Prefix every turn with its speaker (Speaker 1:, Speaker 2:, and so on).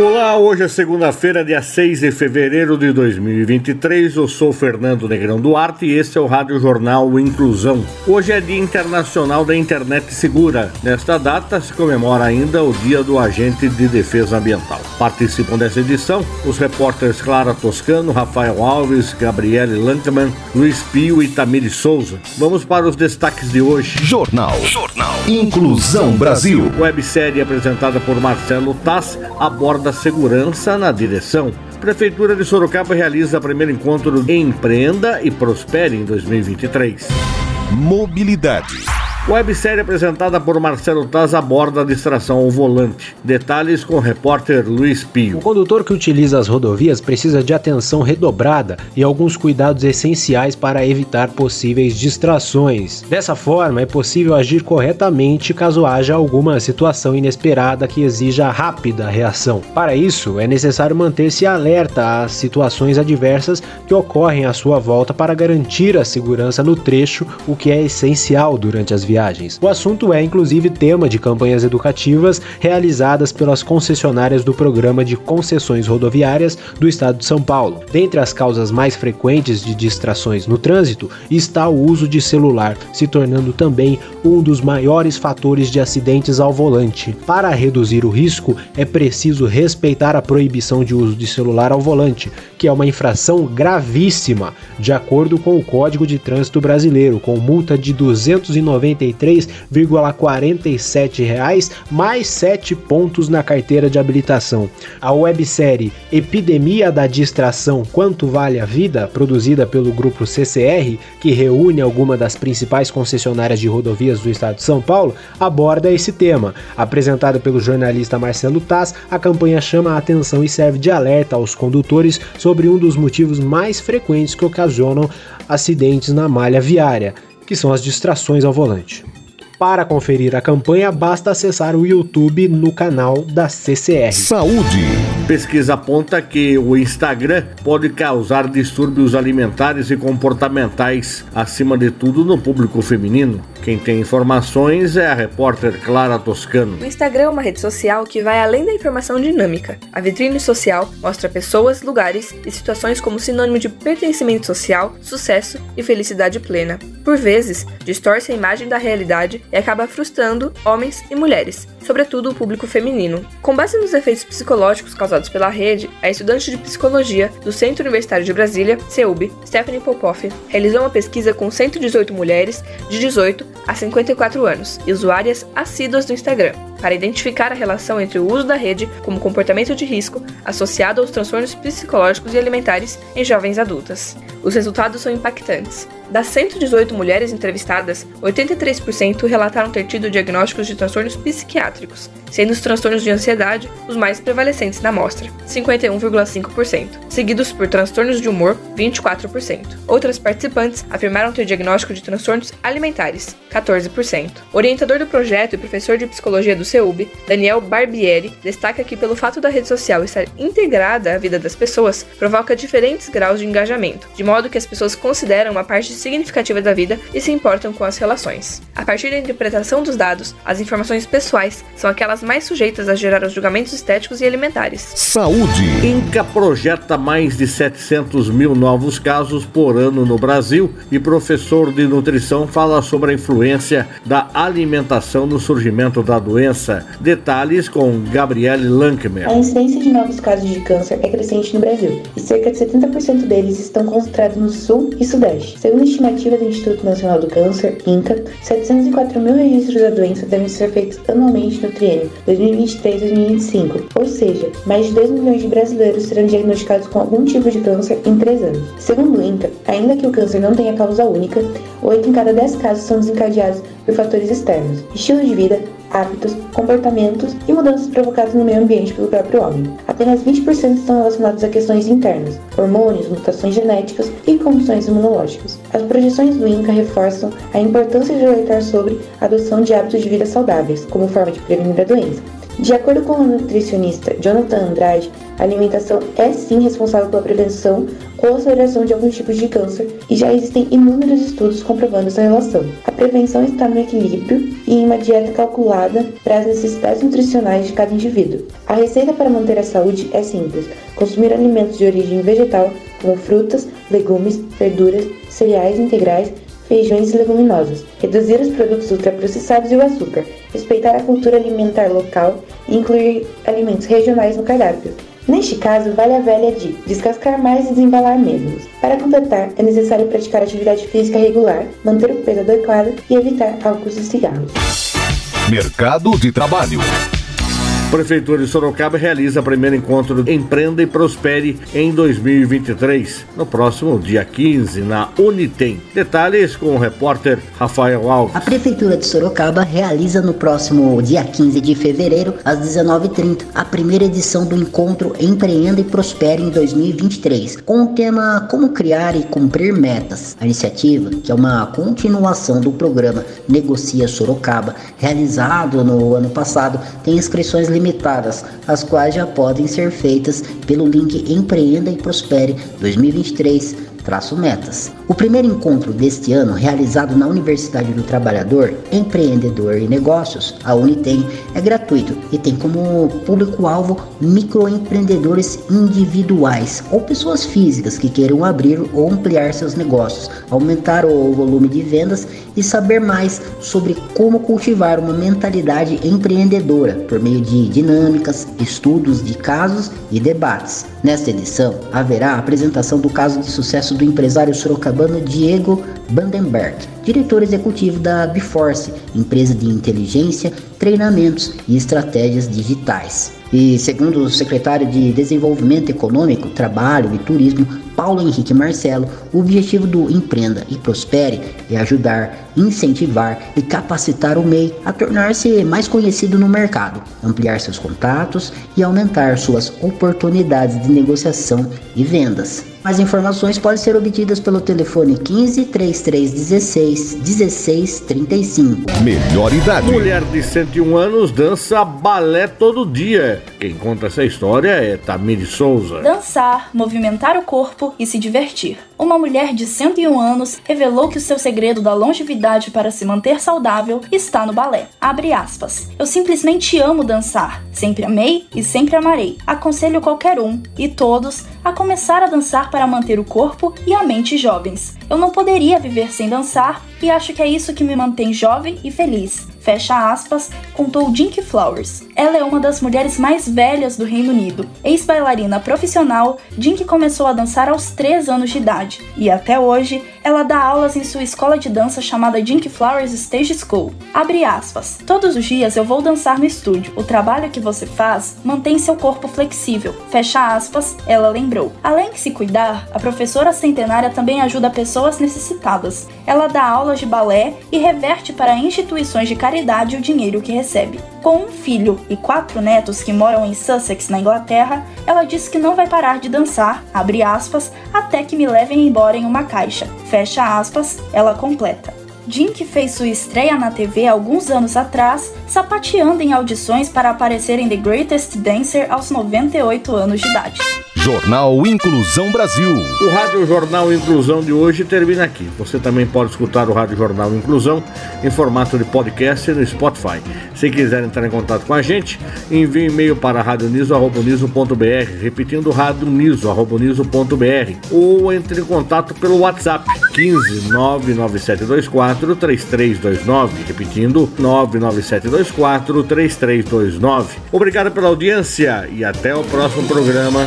Speaker 1: Olá, hoje é segunda-feira, dia 6 de fevereiro de 2023. Eu sou Fernando Negrão Duarte e este é o Rádio Jornal Inclusão. Hoje é Dia Internacional da Internet Segura. Nesta data se comemora ainda o Dia do Agente de Defesa Ambiental. Participam dessa edição os repórteres Clara Toscano, Rafael Alves, Gabriele Lankman, Luiz Pio e Tamiri Souza. Vamos para os destaques de hoje.
Speaker 2: Jornal. Jornal. Inclusão Brasil.
Speaker 1: Websérie apresentada por Marcelo Tass aborda da segurança na direção. Prefeitura de Sorocaba realiza o primeiro encontro Empreenda e Prospere em 2023.
Speaker 2: Mobilidade.
Speaker 1: Websérie apresentada por Marcelo Taz aborda a distração ao volante. Detalhes com o repórter Luiz Pio.
Speaker 3: O condutor que utiliza as rodovias precisa de atenção redobrada e alguns cuidados essenciais para evitar possíveis distrações. Dessa forma, é possível agir corretamente caso haja alguma situação inesperada que exija rápida reação. Para isso, é necessário manter-se alerta às situações adversas que ocorrem à sua volta para garantir a segurança no trecho, o que é essencial durante as viagens viagens. O assunto é inclusive tema de campanhas educativas realizadas pelas concessionárias do Programa de Concessões Rodoviárias do Estado de São Paulo. Dentre as causas mais frequentes de distrações no trânsito está o uso de celular, se tornando também um dos maiores fatores de acidentes ao volante. Para reduzir o risco, é preciso respeitar a proibição de uso de celular ao volante, que é uma infração gravíssima, de acordo com o Código de Trânsito Brasileiro, com multa de 290 R$ reais mais 7 pontos na carteira de habilitação. A websérie Epidemia da Distração Quanto Vale a Vida, produzida pelo grupo CCR, que reúne alguma das principais concessionárias de rodovias do estado de São Paulo, aborda esse tema. Apresentada pelo jornalista Marcelo Taz, a campanha chama a atenção e serve de alerta aos condutores sobre um dos motivos mais frequentes que ocasionam acidentes na malha viária que são as distrações ao volante. Para conferir a campanha, basta acessar o YouTube no canal da CCR.
Speaker 2: Saúde.
Speaker 1: Pesquisa aponta que o Instagram pode causar distúrbios alimentares e comportamentais, acima de tudo no público feminino. Quem tem informações é a repórter Clara Toscano.
Speaker 4: O Instagram é uma rede social que vai além da informação dinâmica. A vitrine social mostra pessoas, lugares e situações como sinônimo de pertencimento social, sucesso e felicidade plena. Por vezes, distorce a imagem da realidade e acaba frustrando homens e mulheres, sobretudo o público feminino. Com base nos efeitos psicológicos causados pela rede, a estudante de psicologia do Centro Universitário de Brasília, CEUB, Stephanie Popoff, realizou uma pesquisa com 118 mulheres de 18 a 54 anos e usuárias assíduas do Instagram para identificar a relação entre o uso da rede como comportamento de risco associado aos transtornos psicológicos e alimentares em jovens adultas. Os resultados são impactantes. Das 118 mulheres entrevistadas, 83% relataram ter tido diagnósticos de transtornos psiquiátricos, sendo os transtornos de ansiedade os mais prevalecentes na amostra, 51,5%, seguidos por transtornos de humor, 24%. Outras participantes afirmaram ter diagnóstico de transtornos alimentares, 14%. O orientador do projeto e professor de psicologia do CEUB, Daniel Barbieri, destaca que pelo fato da rede social estar integrada à vida das pessoas, provoca diferentes graus de engajamento, de modo que as pessoas consideram uma parte significativa da vida e se importam com as relações. A partir da interpretação dos dados, as informações pessoais são aquelas mais sujeitas a gerar os julgamentos estéticos e alimentares.
Speaker 2: Saúde.
Speaker 1: Inca projeta mais de 700 mil novos casos por ano no Brasil e professor de nutrição fala sobre a influência da alimentação no surgimento da doença. Detalhes com Gabriele Lankmer.
Speaker 5: A incidência de novos casos de câncer é crescente no Brasil e cerca de 70% deles estão concentrados no sul e sudeste. Segundo estimativa do Instituto Nacional do Câncer, INCA, 704 mil registros da doença devem ser feitos anualmente no triênio 2023-2025, ou seja, mais de 2 milhões de brasileiros serão diagnosticados com algum tipo de câncer em 3 anos. Segundo o INCA, ainda que o câncer não tenha causa única, 8 em cada 10 casos são desencadeados por fatores externos, estilo de vida, hábitos, comportamentos e mudanças provocadas no meio ambiente pelo próprio homem. Apenas 20% estão relacionados a questões internas, hormônios, mutações genéticas e condições imunológicas. As projeções do INCA reforçam a importância de alertar sobre a adoção de hábitos de vida saudáveis, como forma de prevenir a doença. De acordo com o nutricionista Jonathan Andrade, a alimentação é sim responsável pela prevenção ou aceleração de alguns tipos de câncer e já existem inúmeros estudos comprovando essa relação. A prevenção está no equilíbrio e em uma dieta calculada para as necessidades nutricionais de cada indivíduo. A receita para manter a saúde é simples: consumir alimentos de origem vegetal, como frutas, legumes, verduras, cereais integrais feijões e leguminosas, reduzir os produtos ultraprocessados e o açúcar, respeitar a cultura alimentar local e incluir alimentos regionais no cardápio. Neste caso, vale a velha de descascar mais e desembalar menos. Para completar, é necessário praticar atividade física regular, manter o peso adequado e evitar álcool e cigarros.
Speaker 2: Mercado de Trabalho.
Speaker 1: Prefeitura de Sorocaba realiza o primeiro encontro Empreenda e Prospere em 2023, no próximo dia 15, na Unitem. Detalhes com o repórter Rafael Alves.
Speaker 6: A Prefeitura de Sorocaba realiza no próximo dia 15 de fevereiro, às 19h30, a primeira edição do encontro Empreenda e Prospere em 2023, com o tema Como Criar e Cumprir Metas. A iniciativa, que é uma continuação do programa Negocia Sorocaba, realizado no ano passado, tem inscrições as quais já podem ser feitas pelo link Empreenda e Prospere 2023 metas. O primeiro encontro deste ano, realizado na Universidade do Trabalhador, Empreendedor e Negócios, a Unitem, é gratuito e tem como público-alvo microempreendedores individuais ou pessoas físicas que queiram abrir ou ampliar seus negócios, aumentar o volume de vendas e saber mais sobre como cultivar uma mentalidade empreendedora por meio de dinâmicas, estudos de casos e debates. Nesta edição, haverá a apresentação do caso de sucesso do empresário sorocabano Diego Bandenberg, diretor executivo da Biforce, empresa de inteligência, treinamentos e estratégias digitais. E segundo o secretário de Desenvolvimento Econômico, Trabalho e Turismo, Paulo Henrique Marcelo, o objetivo do Empreenda e Prospere é ajudar, incentivar e capacitar o MEI a tornar-se mais conhecido no mercado, ampliar seus contatos e aumentar suas oportunidades de negociação e vendas. Mais informações podem ser obtidas pelo telefone 15 3316 1635.
Speaker 2: Melhor idade.
Speaker 1: Mulher de 101 anos dança balé todo dia. Quem conta essa história é Tamiri Souza.
Speaker 7: Dançar, movimentar o corpo e se divertir. Uma mulher de 101 anos revelou que o seu segredo da longevidade para se manter saudável está no balé. Abre aspas. Eu simplesmente amo dançar. Sempre amei e sempre amarei. Aconselho qualquer um e todos a começar a dançar para manter o corpo e a mente jovens. Eu não poderia viver sem dançar e acho que é isso que me mantém jovem e feliz. Fecha aspas, contou Dinky Flowers. Ela é uma das mulheres mais velhas do Reino Unido. Ex-bailarina profissional, Dinky começou a dançar aos 3 anos de idade e até hoje ela dá aulas em sua escola de dança chamada Dinky Flowers Stage School. Abre aspas. Todos os dias eu vou dançar no estúdio. O trabalho que você faz mantém seu corpo flexível. Fecha aspas, ela lembrou. Além de se cuidar, a professora centenária também ajuda pessoas necessitadas. Ela dá aulas de balé e reverte para instituições de caridade o dinheiro que recebe. Com um filho e quatro netos que moram em Sussex, na Inglaterra, ela diz que não vai parar de dançar, abre aspas, até que me levem embora em uma caixa. Fecha aspas, ela completa. Jim, fez sua estreia na TV alguns anos atrás, sapateando em audições para aparecer em The Greatest Dancer aos 98 anos de idade.
Speaker 2: Jornal Inclusão Brasil.
Speaker 1: O Rádio Jornal Inclusão de hoje termina aqui. Você também pode escutar o Rádio Jornal Inclusão em formato de podcast no Spotify. Se quiser entrar em contato com a gente, envie um e-mail para radioniso.br, repetindo radioniso.br ou entre em contato pelo WhatsApp 15 99724 3329, repetindo 99724 3329. Obrigado pela audiência e até o próximo programa.